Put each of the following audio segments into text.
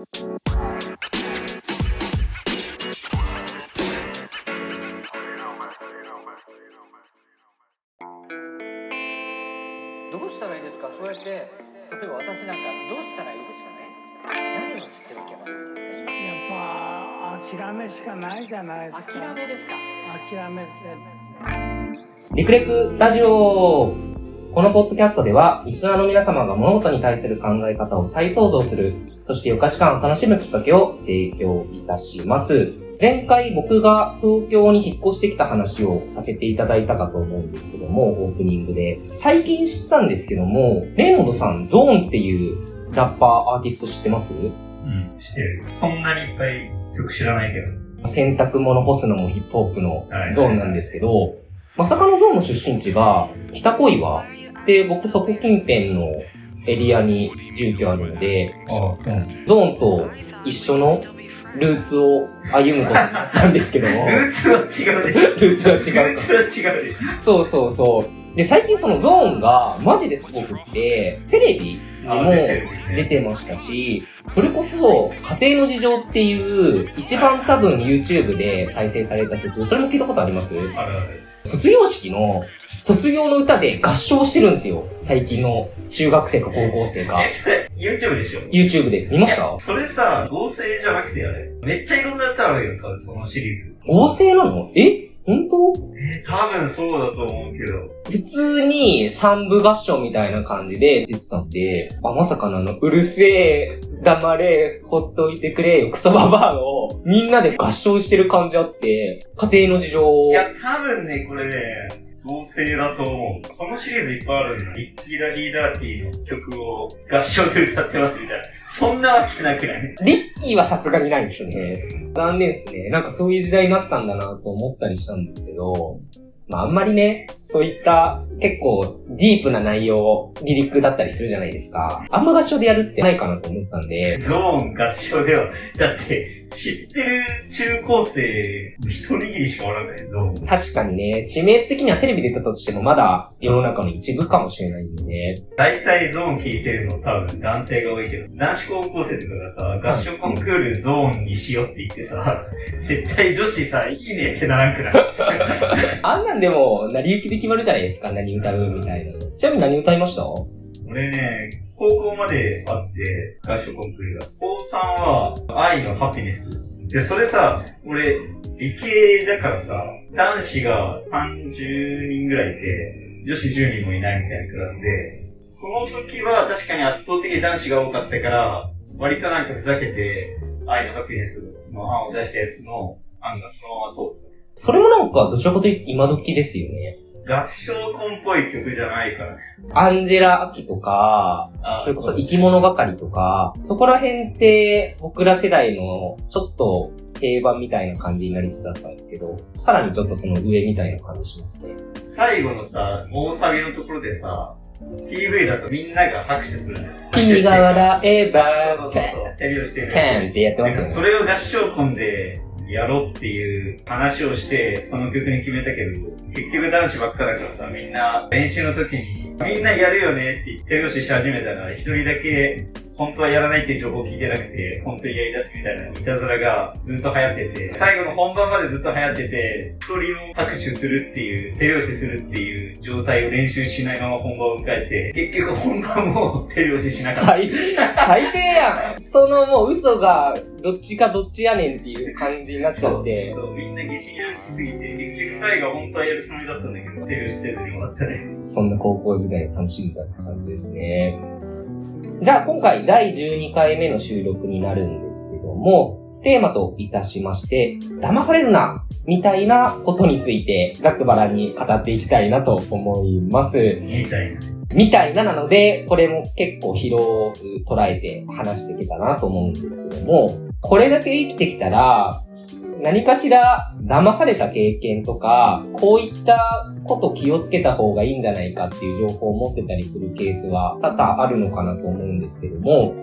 どうしたらいいですか？そうやって例えば私なんかどうしたらいいですかね？何をしておけばいいんですか？今やっぱ諦めしかないじゃないですか。諦めですか？諦めてリクレクラジオこのポッドキャストでは、リスナーの皆様が物事に対する考え方を再創造する、そして予価感を楽しむきっかけを提供いたします。前回僕が東京に引っ越してきた話をさせていただいたかと思うんですけども、オープニングで。最近知ったんですけども、レイモンドさん、ゾーンっていうラッパーアーティスト知ってます？うん、してる。そんなにいっぱい曲知らないけど。洗濯物干すのもヒップホップのはいゾーンなんですけど、まさかのゾーンの出身地が北小岩で、僕そこ近辺のエリアに住居あるんだ。ゾーンと一緒のルーツを歩むことになったんですけども、ルーツは違うでしょ。ルーツは違うルーツは違うでしょ。そうそうそう。で、最近そのゾーンがマジですごくって、テレビにもあ出てるね出てましたし、それこそ、家庭の事情っていう、一番多分 YouTube で再生された曲、それも聞いたことあります？卒業式の、卒業の歌で合唱してるんですよ。最近の中学生か高校生がえ、。それ、YouTube でしょ？YouTube です。見ました？それさ、合成じゃなくてあれ？めっちゃいろんな歌あるよ、多分そのシリーズ。合成なの？え？本当？え、多分そうだと思うけど。普通に三部合唱みたいな感じで出てたんで、あ、まさかのあの、うるせえ、黙れ、ほっといてくれよ、クソババアを、みんなで合唱してる感じあって、家庭の事情いや、多分ね、これね、合成だと思う。そのシリーズいっぱいあるんだ。リッキーラリーダーティーの曲を合唱で歌ってますみたいな。そんなわけなくない？リッキーはさすがにないですね。残念ですね。なんかそういう時代になったんだなと思ったりしたんですけど、まああんまりね、そういった結構ディープな内容、リリックだったりするじゃないですか。あんま合唱でやるってないかなと思ったんで、ゾーン合唱では、だって、知ってる中高生、一握りしかおらない、ゾーン。確かにね、知名的にはテレビ出たとしてもまだ世の中の一部かもしれないんでね。大体ゾーン聞いてるの多分男性が多いけど、男子高校生とかがさ、合唱コンクールゾーンにしようって言ってさ、絶対女子さ、いいねってならんくない？あんなでも、成り行きで決まるじゃないですか、何歌うみたいな。ちなみに何歌いました？俺ね、高校まであって、合唱コンクールが。高3は、愛のハピネス。で、それさ、俺、理系だからさ、男子が30人ぐらいいて、女子10人もいないみたいなクラスで、その時は確かに圧倒的に男子が多かったから、割となんかふざけて、愛のハピネスの案を出したやつの案がそのまま通ったそれもなんか、どちらかというと今時ですよね。た。合唱コンっぽい曲じゃないからね。アンジェラ・アキとか、あそれこそ生き物係とか、そこら辺って僕ら世代のちょっと定番みたいな感じになりつつあったんですけど、さらにちょっとその上みたいな感じしますね。最後のさ、大サビのところでさ、PV だとみんなが拍手するんだよ。君が笑えばそう、そうそう。手拍子してる。ペンってやってますよね。それを合唱コンでやろうっていう話をして、その曲に決めたけど、結局男子ばっかだからさ、みんな練習の時に、みんなやるよねって言って手拍子し始めたら、一人だけ本当はやらないっていう情報を聞いてなくて、本当にやり出すみたいないたずらがずっと流行ってて、最後の本番までずっと流行ってて、一人も拍手するっていう、手拍子するっていう状態を練習しないまま本番を迎えて、結局本番も手拍子しなかった。最、最低やんそのもう嘘がどっちかどっちやねんっていう感じになっちゃって、そう、みんな疑心暗鬼すぎて、結局最後は本当はやるつもりだったんだけど、手拍子せずに終わったね。そんな高校時代を楽しんだ感じですね。じゃあ今回第12回目の収録になるんですけども、テーマといたしまして、騙されるなみたいなことについてざっくばらんに語っていきたいなと思います。みたいな。みたいななので、これも結構広く捉えて話していけたなと思うんですけども、これだけ生きてきたら、何かしら騙された経験とか、こういったこと気をつけた方がいいんじゃないかっていう情報を持ってたりするケースは多々あるのかなと思うんですけども、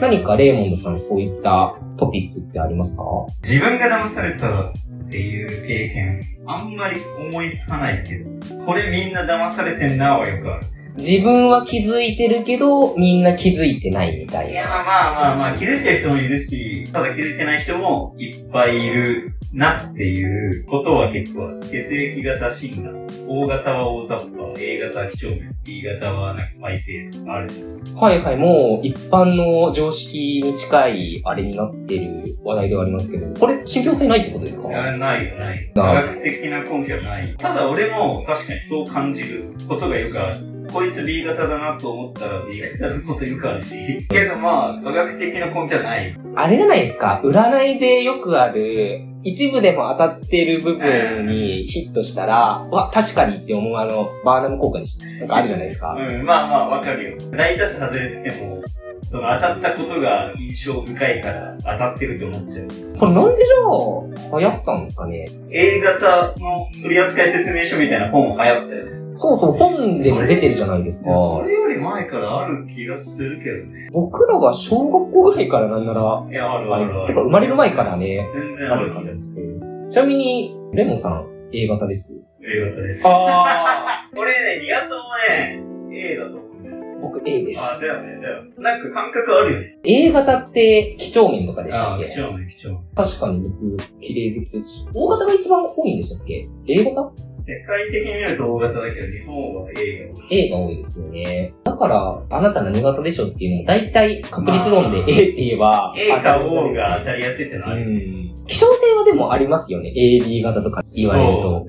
何かレーモンドさんそういったトピックってありますか？自分が騙されたっていう経験、あんまり思いつかないけど、これみんな騙されてんなはよくある。自分は気づいてるけど、みんな気づいてないみたいいや、な。まあまあまあ、気づいてる人もいるし、ただ気づいてない人もいっぱいいるなっていうことは結構ある、血液型診断。O 型は大雑把、A 型は几帳面、B 型はなんかマイペースあるじゃん。はいはい、もう一般の常識に近いあれになってる話題ではありますけど、これ信憑性ないってことですか？いやないよ、ない。な科学的な根拠はない。ただ俺も確かにそう感じることがよくある。こいつ B 型だなと思ったら B 型のことよくあるし。けどまあ、科学的な根拠はない。あれじゃないですか、占いでよくある、一部でも当たってる部分にヒットしたら、わ、確かにって思うあの、バーナム効果にし、なんかあるじゃないですか。うん、まあまあ、わかるよ。大多数外れてても、その当たったことが印象深いから当たってると思っちゃう。これなんでじゃあ、流行ったんですかね？A 型の取扱説明書みたいな本流行ったよね。そうそう、本でも出てるじゃないですか。それより前からある気がするけどね。僕らが小学校ぐらいからなんなら、いや、あるああるあれ、てかる。生まれる前からね、全然ある気がする。ちなみに、レモンさん、A 型です？A 型です。あ俺 ね、ニワトもね、A だと A であ、す。だよね、だよ。なんか感覚あるよね。A 型って、几帳面とかでしたあ、っけ？貴重面、貴重面。確かに僕、綺麗好きですし。O 型が一番多いんでしたっけ ?A 型？世界的に見ると O 型だけど、日本は A が多い。?A が多いですよね。だから、あなた何型でしょっていうのも、大体確率論で A って言えば、A か O が当たりやすいってのはある。うん。希少性はでもありますよね。AB 型とか言われると。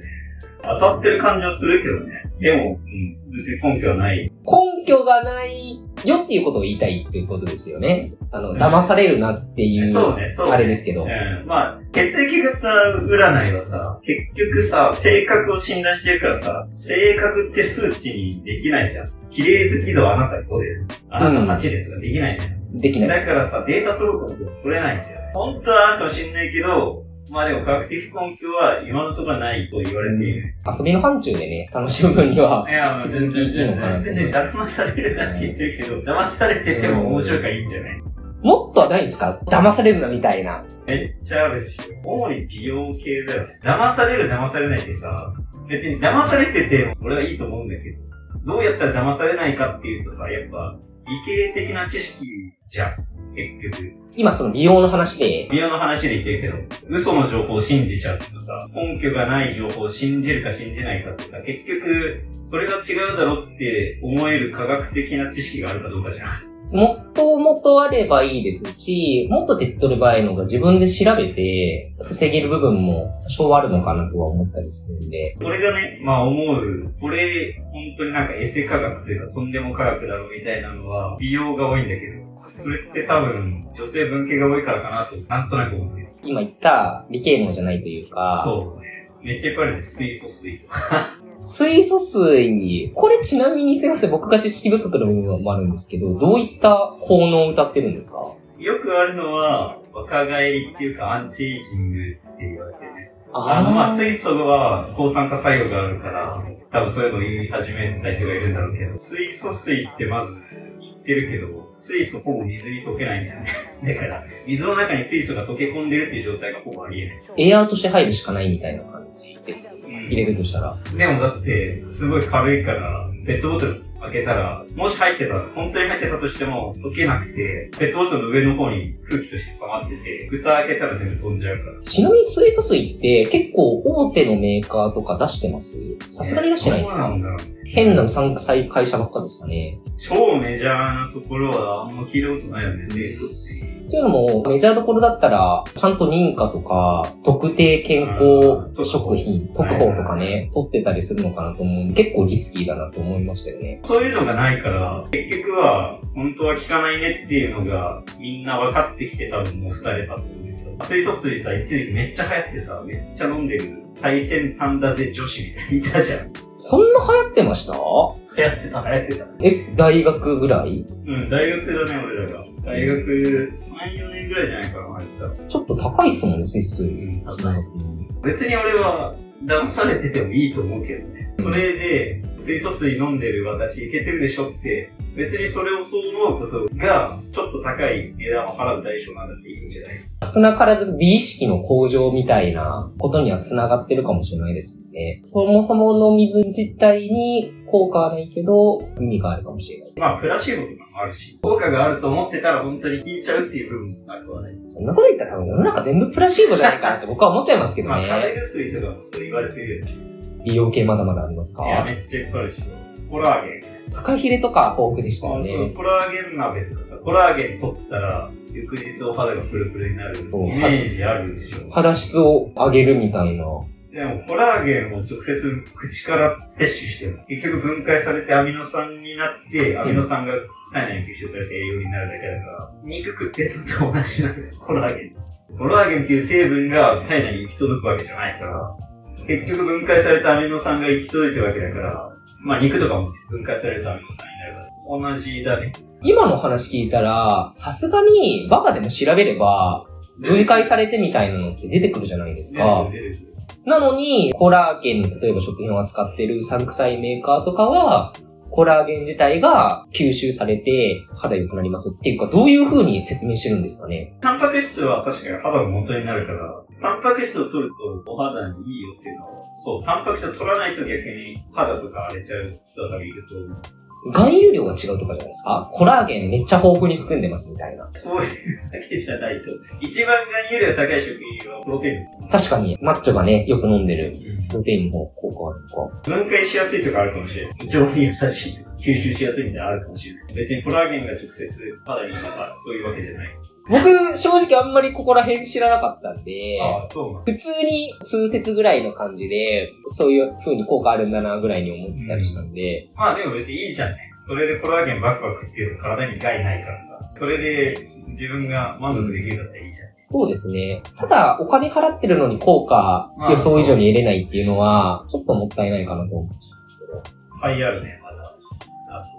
当たってる感じはするけどね。でも、うん、別に根拠はない。根拠がないよっていうことを言いたいっていうことですよね。あの、騙されるなっていう、そうね、そうね。あれですけど。うん。まあ、血液型占いはさ、結局さ、性格を診断してるからさ、性格って数値にできないじゃん。綺麗好き度あなた5です。あなた8ですができないじゃん。できない。だからさ、データ取ろうと思って取れないんだよね。本当はあるかもしんないけど、まあでも科学的根拠は今のところないと言われている。遊びの範疇でね、楽しむ分には、いや、まあ全然いいのかな別に騙されるなって言ってるけど、騙されてても面白いからいいんじゃない？もっとはないんですか？騙されるなみたいな。めっちゃあるし、主に美容系だよね。騙される騙されないってさ、別に騙されてても俺はいいと思うんだけど、どうやったら騙されないかっていうとさ、やっぱ、理系的な知識じゃん。結局。今その美容の話で、美容の話で言ってるけど、嘘の情報を信じちゃうとさ、根拠がない情報を信じるか信じないかってさ、結局、それが違うだろって思える科学的な知識があるかどうかじゃん。もっともっとあればいいですし、もっと手っ取ればいいのが自分で調べて、防げる部分も多少あるのかなとは思ったりするんで。俺がね、まあ思う、これ、本当になんかエセ科学というかとんでも科学だろうみたいなのは、美容が多いんだけど、それって多分、女性文系が多いからかなと、なんとなく思ってる。今言った理系能じゃないというか、そうね。めっちゃいっぱいあるね。水素水とか。水素水、これちなみにすいません、僕が知識不足の部分もあるんですけど、どういった効能を歌ってるんですか？よくあるのは、若返りっていうかアンチエイジングって言われてね。あの、まあ、水素は抗酸化作用があるから、多分そういうのを言い始めた人がいるんだろうけど、水素水ってまず言ってるけど、水素ほぼ水に溶けないんだよね。だから、水の中に水素が溶け込んでるっていう状態がほぼありえない。エアーとして入るしかないみたいな感じです。うん入れるとしたら。でもだって、すごい軽いから、ペットボトル開けたら、もし入ってたら、本当に入ってたとしても、溶けなくて、ペットボトルの上の方に空気として溜まってて、蓋開けたら全部飛んじゃうから。ちなみに水素水って結構大手のメーカーとか出してます？さすがに出してないですか？そうなんだ変なうさんくさい会社ばっかですかね。超メジャーなところはあんま聞いたことないよね、水素水。というのも、メジャーどころだったら、ちゃんと認可とか、特定健康食品、特報とかね、取ってたりするのかなと思うんで、結構リスキーだなと思いましたよね。そういうのがないから、結局は、本当は効かないねっていうのが、みんな分かってきて多分もう廃れたと思う。水素水さ、一時期めっちゃ流行ってさ、めっちゃ飲んでる最先端だぜ女子みたいにいたじゃん。そんな流行ってました？流行ってた、流行ってた。え、大学ぐらい？うん、大学だね、俺らが。大学3、4年ぐらいじゃないかな、入った。ちょっと高いっすもんね、水素水。うん別に俺は騙されててもいいと思うけどね。それで、水素水飲んでる私いけてるでしょって、別にそれをそう思うことが、ちょっと高い値段を払う代償なんだっていいんじゃない？少なからず美意識の向上みたいなことには繋がってるかもしれないですもんね。そもそもの水自体に効果はないけど、意味があるかもしれない。まあ、プラシーボとかもあるし、効果があると思ってたら本当に効いちゃうっていう部分もなくはない。そんなこと言ったら多分世の中全部プラシーボじゃないかなって僕は思っちゃいますけどまあ、風ね。邪薬とかもそう言われてるよね。美容系まだまだありますか？いや、めっちゃいっぱいあるし。コラーゲン。フカヒレとか豊富でしたよそうね。コラーゲン鍋とかさ、コラーゲン取ったら、翌日お肌がプルプルになるイメそうージあるでしょ。肌質を上げるみたいな。でも、コラーゲンを直接口から摂取しても、結局分解されてアミノ酸になって、アミノ酸が体内に吸収されて栄養になるだけだから、肉食ってるのと同じなんだよ、コラーゲン。コラーゲンっていう成分が体内に行き届くわけじゃないから、結局分解されたアミノ酸が行き届いてるわけだから、まあ肉とかも分解されたアミノ酸になるから、同じだね。今の話聞いたら、さすがにバカでも調べれば、分解されてみたいなのって出てくるじゃないですか。出てくるなのに、コラーゲン例えば食品を扱ってるうさんくさいメーカーとかは、コラーゲン自体が吸収されて肌良くなりますっていうか、どういう風に説明してるんですかね？タンパク質は確かに肌の元になるから、タンパク質を取るとお肌にいいよっていうのは、そう、タンパク質を取らないと逆に肌とか荒れちゃう人がいると、含有量が違うとかじゃないですか？コラーゲンめっちゃ豊富に含んでますみたいな。そういうだけじゃないと、一番含有量高い食品はプロテイン。確かに、マッチョがね、よく飲んでるプロテインの効果あるのか。分解しやすいとかあるかもしれない。胃腸に優しいとか、吸収しやすいみたいなのあるかもしれない。別にコラーゲンが直接肌にとか、そういうわけじゃない。僕、正直あんまりここら辺知らなかったんで、ああ、そう普通に数節ぐらいの感じで、そういう風に効果あるんだなぐらいに思ってたりしたんで、まあでも別にいいじゃんね。それでコラーゲンバクバクっていうと体に害ないからさ。それで自分が満足できるんだったらいいじゃん。そうですね。ただ、お金払ってるのに効果まあ予想以上に得れないっていうのは、ちょっともったいないかなと思っちゃうんですけど。はい、あるね。あと、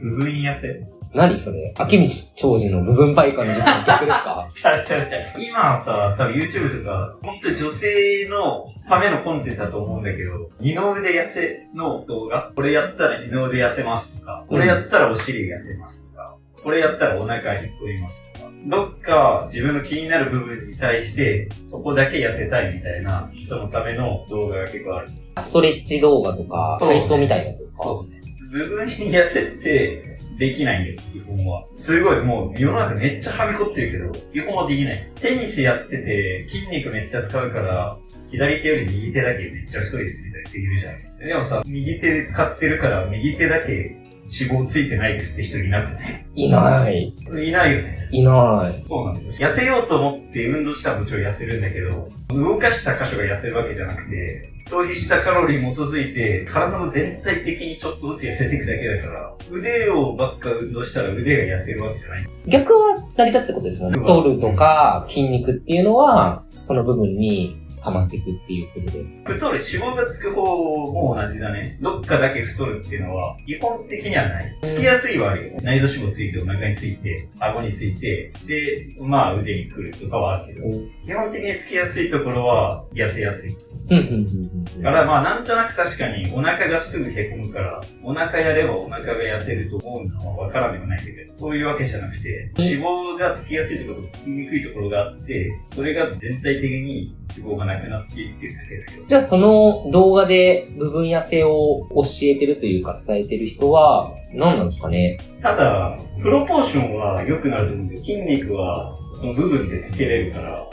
部分痩せ。何それ？秋道長寿の部分パイカの術の 逆ですか？ちゃうちゃうちゃう。今さ、多分 YouTube とか、ほんと女性のためのコンテンツだと思うんだけど、二の腕痩せの動画？これやったら二の腕痩せますとか、これやったらお尻痩せますとか、これやったらお腹引っ込みますとか、どっか自分の気になる部分に対して、そこだけ痩せたいみたいな人のための動画が結構ある。ストレッチ動画とか、体操みたいなやつですか？そうね。部分に痩せて、できないんだよ、基本は。すごい、もう世の中めっちゃはみこってるけど、基本はできない。テニスやってて、筋肉めっちゃ使うから、左手より右手だけめっちゃ太いですみたいなできるじゃん。でもさ、右手使ってるから、右手だけ脂肪ついてないですって人いなくない？いない。いないよね。いない。そうなんですよ。痩せようと思って運動したらもちろん痩せるんだけど、動かした箇所が痩せるわけじゃなくて、消費したカロリーに基づいて、体の全体的にちょっとずつ痩せていくだけだから、腕をばっか運動したら腕が痩せるわけじゃない。逆は成り立つってことですもんね。うん取るとか筋肉っていうのは、その部分に溜まっていくっていうことで。太る、脂肪がつく方も同じだね。どっかだけ太るっていうのは、基本的にはない。つきやすいはあるよ。内臓脂肪ついて、お腹について、顎について、で、まあ腕に来るとかはあるけど、基本的につきやすいところは痩せやすい。うん、うん、うんうん。だからまあなんとなく確かにお腹がすぐへこむから、お腹やればお腹が痩せると思うのはわからでもないんだけど、そういうわけじゃなくて、脂肪がつきやすいところとつきにくいところがあって、それが全体的に脂肪がなくなっていってるだけだけど。じゃあその動画で部分痩せを教えてるというか伝えてる人は何なんですかね？ただ、プロポーションは良くなるんだよ。筋肉はその部分でつけれるから、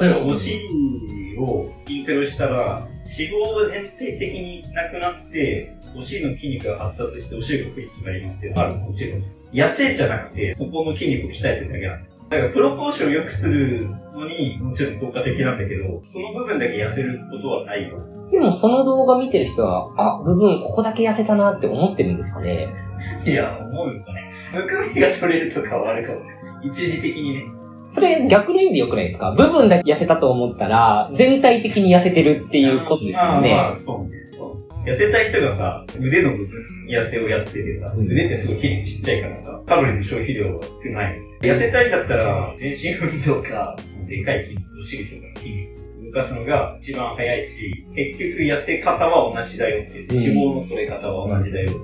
例えばお尻を筋トレしたら、脂肪が全体的になくなって、お尻の筋肉が発達してお尻がクイッとなりますってあるもちろん。痩せじゃなくて、そこの筋肉を鍛えてるだけなんだよ。だから、プロポーションを良くするのに、もちろん効果的なんだけど、その部分だけ痩せることはないよ。でもその動画見てる人は、あ、部分ここだけ痩せたなって思ってるんですかね？いや、思うんですかね。むくみが取れるとかはあるかもね。一時的にね。それ逆の意味で良くないですか？部分だけ痩せたと思ったら、全体的に痩せてるっていうことですよね。まあまあ、そうね、そう。痩せたい人がさ、腕の部分痩せをやっててさ、うん腕ってすごいちっちゃいからさ、カロリーの消費量が少ない。痩せたいんだったら、全身運動か、でかい筋肉、お尻とかの筋肉動かすのが一番早いし、結局痩せ方は同じだよって、うん脂肪の取れ方は同じだよって。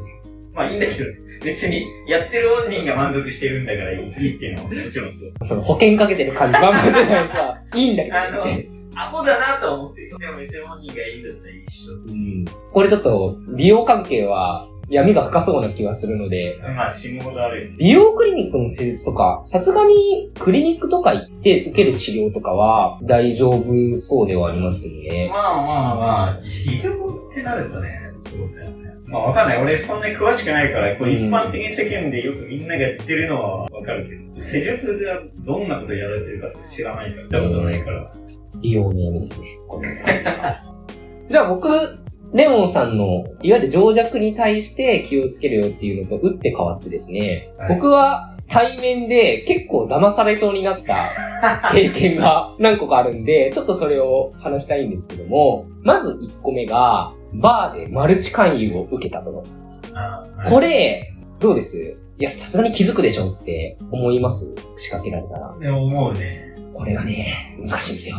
まあいいんだけど、別に、やってる本人が満足してるんだからいいっていうのはもちろんそう。その保険かけてる感じはまずないさ、いいんだけどあのね。アホだなとは思ってるよ。でも別に本人がいいんだったら一緒。うん。これちょっと、美容関係は闇が深そうな気がするので、まあ死ぬほどあるよね。美容クリニックの施術とか、さすがにクリニックとか行って受ける治療とかは大丈夫そうではありますけどね。まあまあまあ、治療ってなるとね、そうだよね。まあわかんない。俺そんなに詳しくないから、こう一般的に世間でよくみんながやってるのはわかるけど、施術でどんなことやられてるかって知らないから、見たことないから。美容の闇ですね。じゃあ僕、レモンさんの、いわゆる情弱に対して気をつけるよっていうのと打って変わってですね、はい僕は対面で結構騙されそうになった 経験が何個かあるんで、ちょっとそれを話したいんですけども、まず1個目が、バーでマルチ勧誘を受けたと。あーこれ、どうです？いや、さすがに気づくでしょって思います？仕掛けられたら。思うね。これがね、難しいんですよ。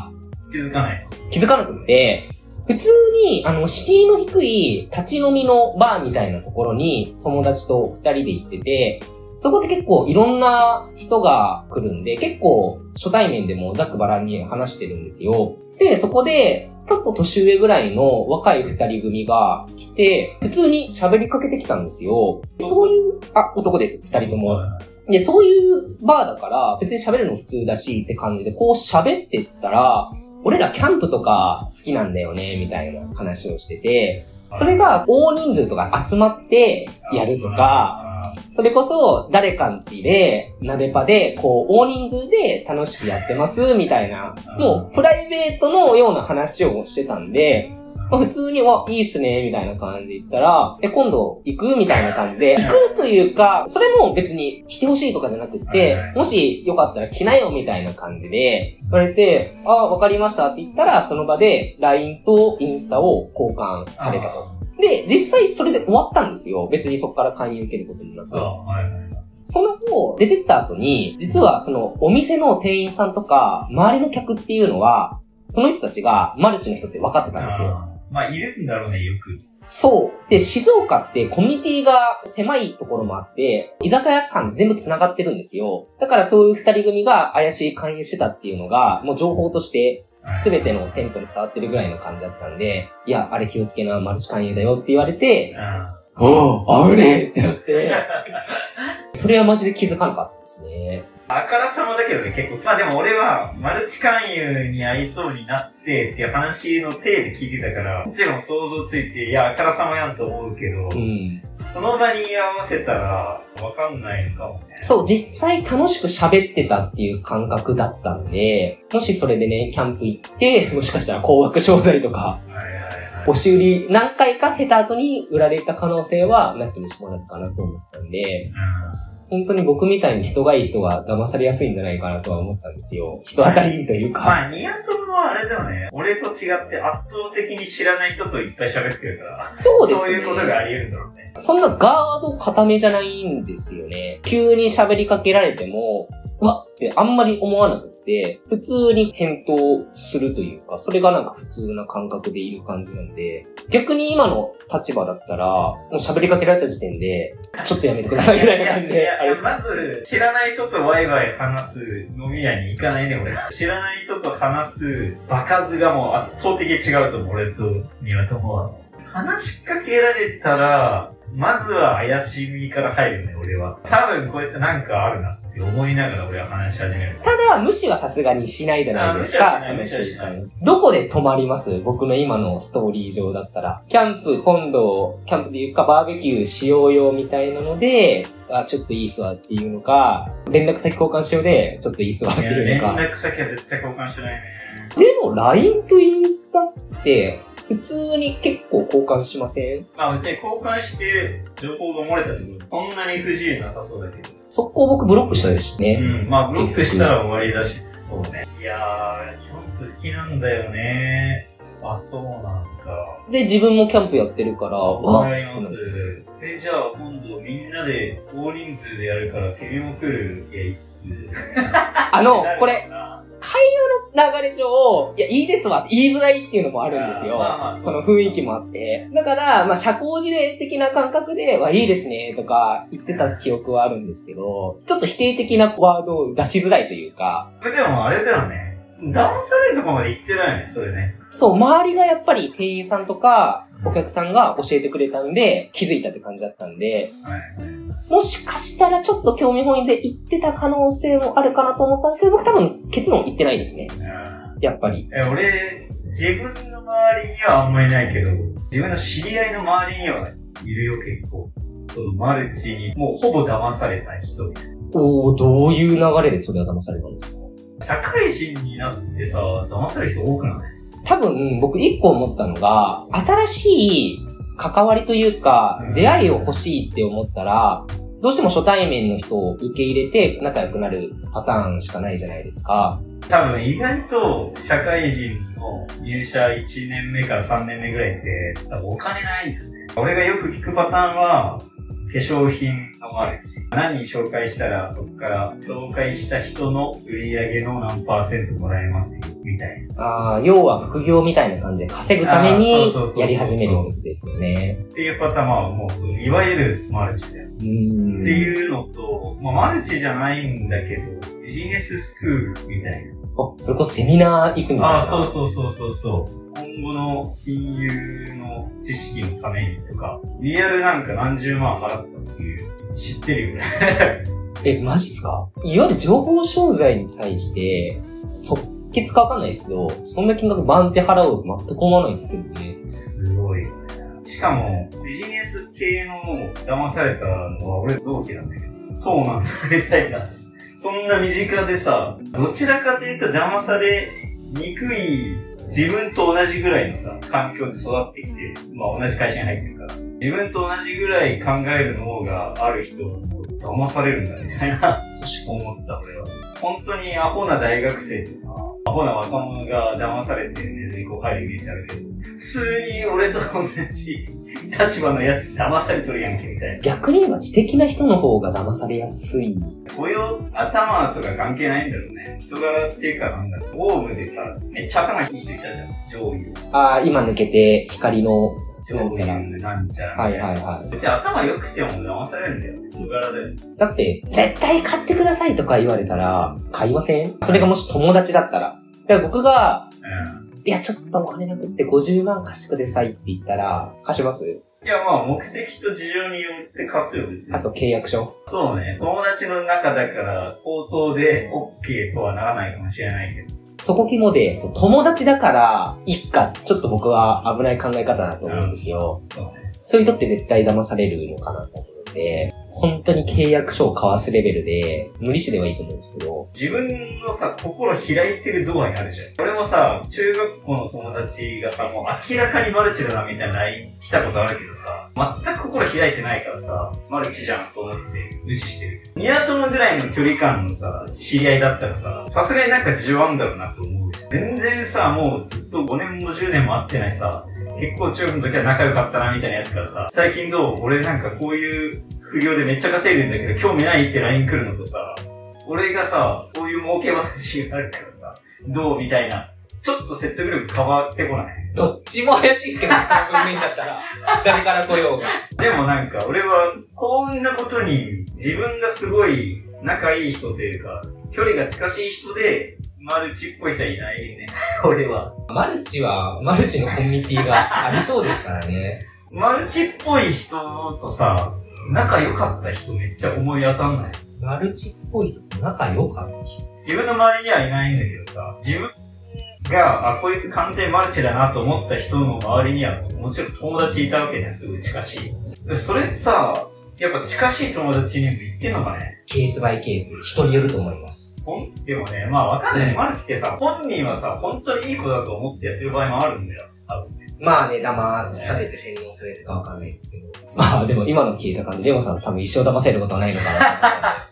気づかない。気づかなくって、普通に、あの、敷居の低い立ち飲みのバーみたいなところに友達と二人で行ってて、そこで結構いろんな人が来るんで、結構初対面でもざっくばらんに話してるんですよ。で、そこで、ちょっと年上ぐらいの若い二人組が来て、普通に喋りかけてきたんですよ。そういう、あ、男です、二人とも。で、そういうバーだから、別に喋るの普通だしって感じで、こう喋ってったら、俺らキャンプとか好きなんだよね、みたいな話をしてて、それが大人数とか集まってやるとか、それこそ誰かんちで、鍋パで、こう、大人数で楽しくやってます、みたいな、もうプライベートのような話をしてたんで、まあ、普通に、わ、いいっすね、みたいな感じで言ったら、え、今度行く？みたいな感じで、行くというか、それも別に来てほしいとかじゃなくって、もしよかったら来なよ、みたいな感じで、言われて、ああ、わかりましたって言ったら、その場で LINE とインスタを交換されたと。で、実際それで終わったんですよ。別にそこから勧誘受けることになってあ。あ、はいはい。その後、出てった後に、実はそのお店の店員さんとか、周りの客っていうのは、その人たちがマルチの人って分かってたんですよ。まあ、いるんだろうね、よく。そう。で、静岡ってコミュニティが狭いところもあって、居酒屋間全部繋がってるんですよ。だからそういう二人組が怪しい勧誘してたっていうのが、もう情報としてすべての店舗に伝わってるぐらいの感じだったんで、いや、あれ気をつけな、マルチ勧誘だよって言われて、あおお、危ねえってなって、それはマジで気づかなかったですね。あからさまだけどね、結構。まあでも俺は、マルチ勧誘に合いそうになってっていう話の体で聞いてたから、もちろん想像ついて、いや、あからさまやんと思うけど、うん。その場に居合わせたら、わかんないのかもね。そう、実際楽しく喋ってたっていう感覚だったんで、もしそれでね、キャンプ行って、もしかしたら高額商材とか。押し売り何回か経た後に売られた可能性はなきにしもあらずかなと思ったんで、う本当に僕みたいに人がいい人は騙されやすいんじゃないかなとは思ったんですよ。人当たりいいというか。んまあ、ニアトルはあれだよね。俺と違って圧倒的に知らない人といっぱい喋ってるから、そうですね。そういうことがあり得るんだろうね。そんなガード固めじゃないんですよね。急に喋りかけられても、うわっってあんまり思わなくて、普通に返答するというか、それがなんか普通な感覚でいる感じなんで、逆に今の立場だったら、もう喋りかけられた時点で、ちょっとやめてくださいみたいな感じで、いやいやあれまず、知らない人とワイワイ話す飲み屋に行かないね、俺。知らない人と話す場数がもう圧倒的に違うと思う、俺と庭ともは。話しかけられたら、まずは怪しみから入るね、俺は。多分こいつなんかあるな思いながら俺は話し始める。ただ、無視はさすがにしないじゃないですか。あ無視はしないどこで泊まります？僕の今のストーリー上だったら。キャンプ、今度、キャンプでいうかバーベキューしようよみたいなので、あ、ちょっといいっすわっていうのか、連絡先交換しようで、ちょっといいっすわっていうのか。連絡先は絶対交換しないね。でも、LINE とインスタって、普通に結構交換しません？まあ別に交換して情報が漏れたってこと、そんなに不自由なさそうだけど。速攻僕ブロックしたですね。うん、まあブロックしたら終わりだし、そうね。いやー、キャンプ好きなんだよね。あ、そうなんすか。で、自分もキャンプやってるから、わかります。え、じゃあ今度みんなで大人数でやるから君も来るいや、いいっす。あの、これ、な会話の流れ上、いや、いいですわって言いづらいっていうのもあるんですよ。まあまあその雰囲気もあって。だから、まあ、社交辞令的な感覚で、わ、いいですね、とか言ってた記憶はあるんですけど、ちょっと否定的なワードを出しづらいというか、でもあれだよね。騙されるとこまで行ってないね、それね。そう、周りがやっぱり店員さんとか、お客さんが教えてくれたんで、気づいたって感じだったんで、はい。もしかしたらちょっと興味本位で言ってた可能性もあるかなと思ったんですけど、僕多分結論言ってないですね。うんやっぱり。え、俺、自分の周りにはあんまりないけど、自分の知り合いの周りにはいるよ、結構。そのマルチに、もうほぼ騙された人。おー、どういう流れでそれは騙されたんですか？社会人になってさ、騙される人多くない？多分、僕一個思ったのが、新しい関わりというかうん、出会いを欲しいって思ったら、どうしても初対面の人を受け入れて仲良くなるパターンしかないじゃないですか。多分意外と社会人の入社1年目から3年目ぐらいって多分お金ないんだよね。俺がよく聞くパターンは、化粧品のマルチ。何人紹介したらそこから紹介した人の売り上げの何パーセントもらえますよ、みたいな。あー要は副業みたいな感じで稼ぐためにやり始めるってことですよね。っていうパターンはもう、いわゆるマルチだよ。っていうのと、まあ、マルチじゃないんだけど、ビジネススクールみたいな。あ、それこそセミナー行くみたいな。ああ、そうそうそうそうそう。今後の金融の知識のためにとか、リアルなんか何十万払ったっていう、知ってるよね。え、マジっすか？いわゆる情報商材に対して、即決かわかんないですけど、そんな金額バンって払うと全く思わないですけどね。すごいよね。しかも、ビジネス系の騙されたのは俺同期なんだけど、そうなんだ、みたいな。そんな身近でさ、どちらかというと騙されにくい自分と同じぐらいのさ、環境で育ってきて、まあ同じ会社に入ってるから、自分と同じぐらい考えるの方がある人騙されるんだみたいな 思った俺は。本当にアホな大学生とか、アホな若者が騙されてネズミ子入るイメージあるけど、普通に俺と同じ立場のやつ騙されとるやんけみたいな。逆に言えば知的な人の方が騙されやすい。雇用、頭とか関係ないんだろうね。人柄っていうかなんだろう。オウムでさ、めっちゃ頭いい人いたじゃん。上位を。あー今抜けて光の、上位なんちゃら。はいはいはい。別に頭良くても騙されるんだよ。で。だって、絶対買ってくださいとか言われたら、買いません？それがもし友達だったら。だから僕が、うん。いや、ちょっとお金なくって50万貸してくださいって言ったら、貸します？いやまあ目的と事情によって貸すよ別にあ。と契約書。そうね。友達の中だから、口頭で OK とはならないかもしれないけど。そこ肝で、そう友達だから、いっか、ちょっと僕は危ない考え方だと思うんですよ。そうね。そういう人って絶対騙されるのかなと思うので、本当に契約書を交わすレベルで、無理してではいいと思うんですけど、自分のさ、心開いてるドアにあるじゃん。俺もさ、中学校の友達がさ、もう明らかにマルチだなみたいな LINE 来たことあるけどさ、全く心開いてないからさ、マルチじゃんと思って無視してる。ニアトムぐらいの距離感のさ、知り合いだったらさ、さすがになんか事情あんだろうなと思う。全然さ、もうずっと5年も10年も会ってないさ、結構中学の時は仲良かったなみたいなやつからさ、最近どう？俺なんかこういう不良でめっちゃ稼いでんだけど興味ないって LINE 来るのとさ、俺がさ、こういう儲け話があるからさ、どう？みたいな。ちょっと説得力変わってこない。どっちも怪しいけど、その文面だったら、誰から来ようが。でもなんか、俺は、こんなことに、自分がすごい仲いい人というか、距離が近しい人で、マルチっぽい人はいないね。俺は。マルチは、マルチのコミュニティがありそうですからね。マルチっぽい人とさ、仲良かった人めっちゃ思い当たんない。マルチっぽい人と仲良かった人。自分の周りにはいないんだけどさ、自分が、あ、こいつ完全マルチだなと思った人の周りには、もちろん友達いたわけじゃん、すごい近しい。でそれさ、やっぱ近しい友達にも言ってんのかね？ケースバイケース、人によると思います。ほんでもね、まあわかんない。うんマルチってさ、本人はさ、本当にいい子だと思ってやってる場合もあるんだよ。多分ね。まあね、騙されて洗脳されてかわかんないですけど。まあでも今の聞いた感じ、レモさん多分一生騙せることはないのかな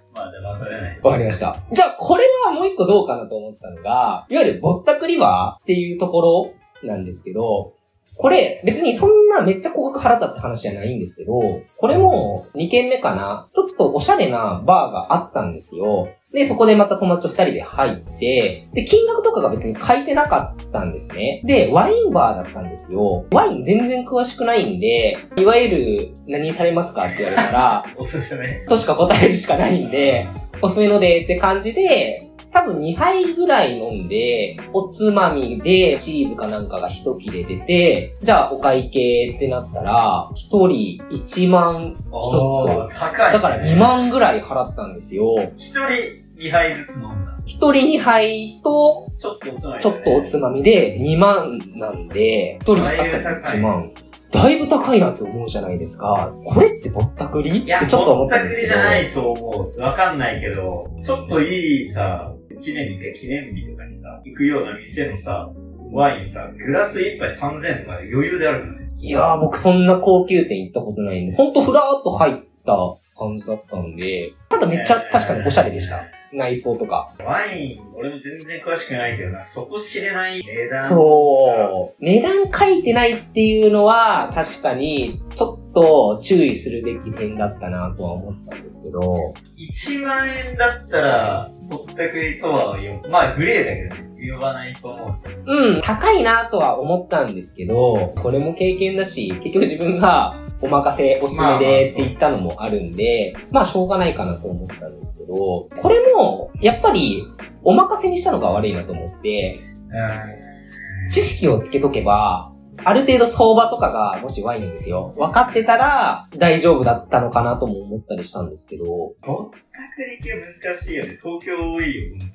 わか。りました。じゃあ、これはもう一個どうかなと思ったのが、いわゆるぼったくりはっていうところなんですけど、これ別にそんなめっちゃ高額払ったって話じゃないんですけど、これも2軒目かなちょっとおしゃれなバーがあったんですよ。で、そこでまた友達と二人で入って、で、金額とかが別に書いてなかったんですね。で、ワインバーだったんですよ。ワイン全然詳しくないんで、いわゆる何されますかって言われたら、おすすめ。としか答えるしかないんで、おすすめのでって感じで、多分2杯ぐらい飲んで、おつまみでチーズかなんかが一切れ出て、じゃあお会計ってなったら、一人1万ちょっと。高い、だから2。万ぐらい払ったんですよ。一人2杯ずつ飲んだ。一人2杯と、ちょっとおつまみ、ちょっとおつまみで2万なんで、一人だったら1万。だいぶ高いなって思うじゃないですか。これってぼったくり？いや、ってちょっと思ぼったくったんですけど。りじゃないと思う。わかんないけど、ちょっといいさ、一年に一回記念日とかにさ、行くような店のさ、ワインさ、グラス一杯3000とか余裕であるのね。いやー、僕そんな高級店行ったことないんで、ほんとふらーっと入った感じだったんで、ただめっちゃ確かにおしゃれでした。内装とか。ワイン、俺も全然詳しくないけどな、そこ知れない値段。そう。値段書いてないっていうのは、確かに、ちょっと注意するべき点だったなとは思ったんですけど、1万円だったら、ぼったくりとはよ、まあグレーだけどね、呼ばないと思う。うん、高いなとは思ったんですけど、これも経験だし、結局自分がお任せ、おすすめでって言ったのもあるんで、まあしょうがないかなと思ったんですけど、これも、やっぱり、お任せにしたのが悪いなと思って、知識をつけとけば、ある程度相場とかが、もしワインですよ。分かってたら、大丈夫だったのかなとも思ったりしたんですけど、ぼったくり系難しいよね。東京多いよ、本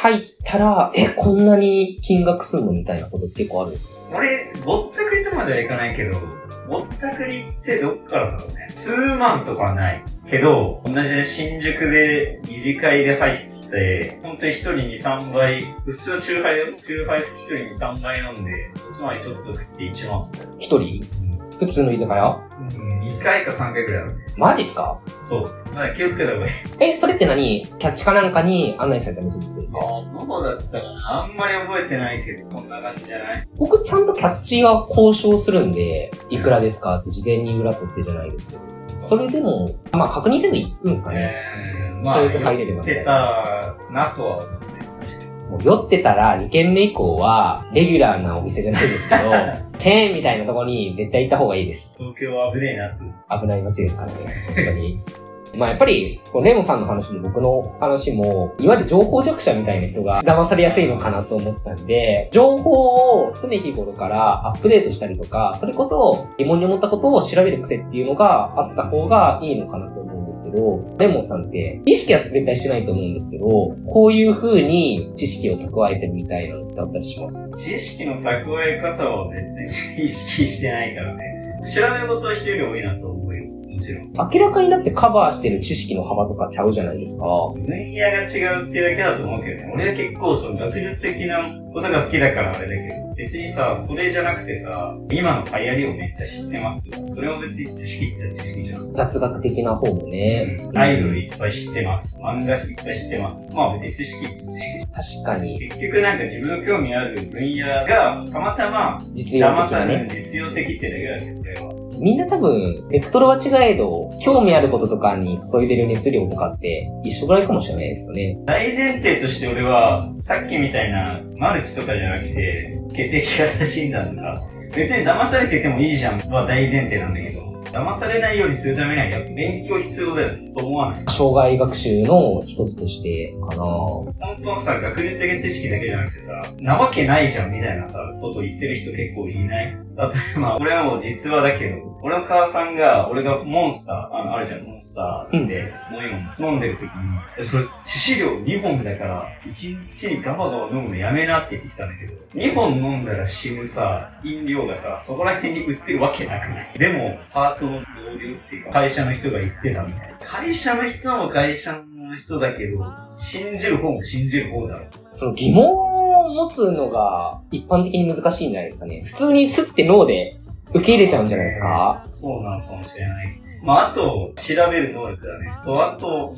当に。入ったら、え、こんなに金額すんのみたいなこと結構あるんですよ。俺、ぼったくりとまではいかないけど、ぼったくりってどっからだろうね。数万とかはない。けど、同じね、新宿で二次会で入って、本当に一人に3倍、普通のチューハイだよ。チューハイ一人に3倍飲んで、つまりちょっと食って1万。一人？普通の居酒屋？うん、1回か3回ぐらいあるね。マジっすか？そう。だから気をつけた方がいい。え、それって何？キャッチかなんかに案内された店ってことですか？ああ、どうだったかなあんまり覚えてないけど、こんな感じじゃない僕ちゃんとキャッチは交渉するんで、いくらですかって事前に裏取ってじゃないですけど。それでも、まあ確認せず行くんですかね。えー、まあ、とりあえず入れれば酔ってたなとは思ってもう酔ってたら2軒目以降は、レギュラーなお店じゃないですけど、チェーンみたいなとこに絶対行った方がいいです。東京は危ねえなって。危ない街ですからね、本当に。まあやっぱり、レモさんの話も僕の話も、いわゆる情報弱者みたいな人が騙されやすいのかなと思ったんで、情報を常日頃からアップデートしたりとか、それこそ疑問に思ったことを調べる癖っていうのがあった方がいいのかなとですけど、レモンさんって意識は絶対してないと思うんですけど、こういう風に知識を蓄えてるみたいなのってあったりします？知識の蓄え方は別に意識してないからね。調べ事は人より多いなと思うよ。明らかになってカバーしてる知識の幅とかちゃうじゃないですか。分野が違うっていうだけだと思うけどね。俺は結構その学術的なことが好きだからあれだけど、別にさ、それじゃなくてさ、今の流行りをめっちゃ知ってますそれも別に知識っちゃ知識じゃん。雑学的な方もね。うんアイドルいっぱい知ってます。漫画いっぱい知ってます。まあ別に知識知識。確かに、結局なんか自分の興味ある分野がたまたま実用騙さ的なね。れる実用的ってだけだけど、これは。みんな多分、ベクトルは違えど、興味あることとかに注いでる熱量とかって一緒ぐらいかもしれないですよね。大前提として俺は、さっきみたいなマルチとかじゃなくて、血液型診断とか、別に騙されててもいいじゃんは大前提なんだけど、騙されないようにするためにはやっぱ勉強必要だよと思わない？障害学習の一つとしてかな本当のさ、学術的な知識だけじゃなくてさ、なわけないじゃんみたいなさ、ことを言ってる人結構いない？例えば、俺はもう実話だけど、俺の母さんが、俺がモンスター、あの、あるじゃん、モンスターで、飲み物飲んでる時に、えそれ、致死量2本だから、1日にガバガバ飲むのやめなって言ってきたんだけど、2本飲んだら死ぬさ、飲料がさ、そこら辺に売ってるわけなくないでも、パートの同僚っていうか、会社の人が言ってたみたいな。会社の人も会社の人だけど、信じる方も信じる方だろ。その疑問を持つのが一般的に難しいんじゃないですかね。普通にスッて脳で受け入れちゃうんじゃないですか？そうなのかもしれない。まあ、あと、調べる能力だね。そう、あと、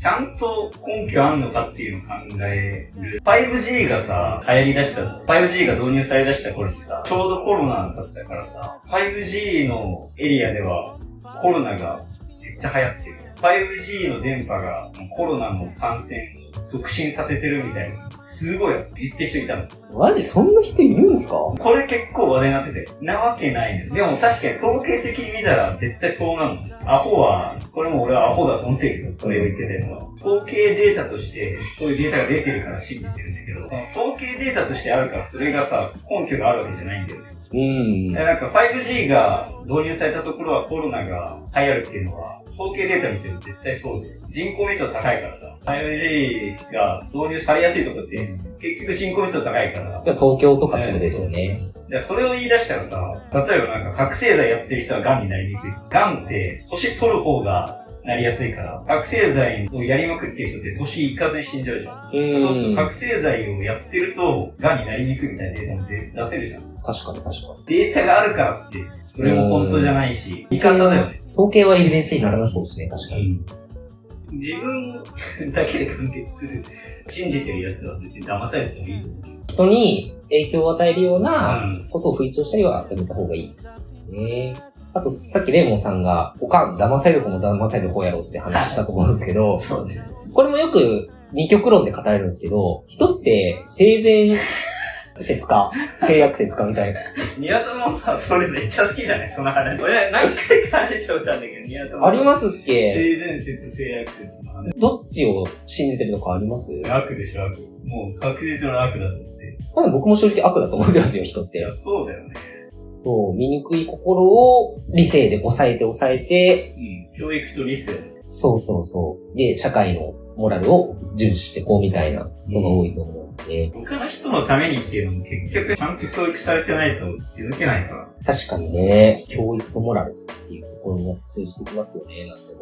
ちゃんと根拠あんのかっていうのを考える。5G がさ、流行り出した、5G が導入され出した頃にさ、ちょうどコロナだったからさ、5G のエリアではコロナがめっちゃ流行ってる。5G の電波がコロナの感染を促進させてるみたいな、すごい言ってる人いたの。マジそんな人いるんですか？これ結構話題になってて、なわけない。でも確かに統計的に見たら絶対そうなの。アホは、これも俺はアホだと思ってるけど、それを言ってたやつは。統計データとして、そういうデータが出てるから信じてるんだけど、その統計データとしてあるから、それがさ、根拠があるわけじゃないんだよね。うん。でなんか 5G が導入されたところはコロナが流行るっていうのは、統計データ見てると絶対そうで、人口密度高いからさ、5G が導入されやすいところって、結局人口密度高いから、東京とかってことですよね。じゃあそれを言い出したらさ、例えばなんか覚醒剤やってる人は癌になりにくい。癌って年取る方がなりやすいから、覚醒剤をやりまくってる人って年いかずに死んじゃうじゃん。うそうするとん。覚醒剤をやってると癌になりにくいみたいなデータも出出せるじゃん。確かに確かに。データがあるからって、それも本当じゃないし、味方だよね。統計はエビデンスにならなそうですね、確かに。自分だけで完結する、信じてるやつは別に騙されてもいいと思う。人に影響を与えるようなうんことを吹聴したりはやめた方がいいですね。あと、さっきレイモンさんが、おかん、騙される方も騙される方やろって話したと思うんですけど、そうね。これもよく二極論で語られるんですけど、人って生前説か、性悪説かみたいな。宮田もさ、それめっちゃ好きじゃないその話。俺何回か話したことあるんだけど、宮田も。ありますっけ？性善説、性悪説の話。どっちを信じてるのかあります？悪でしょ、悪。もう確実な悪だと思って。まあ僕も正直悪だと思ってますよ、人っていや、。そうだよね。そう、醜い心を理性で抑えて抑えて、うん。教育と理性。そうそうそう。で、社会のモラルを遵守してこうみたいなのが多いと思うんで、他の人のためにっていうのも結局ちゃんと教育されてないと気づけないから。確かにね、教育とモラルっていうところに通じてきますよね、なんて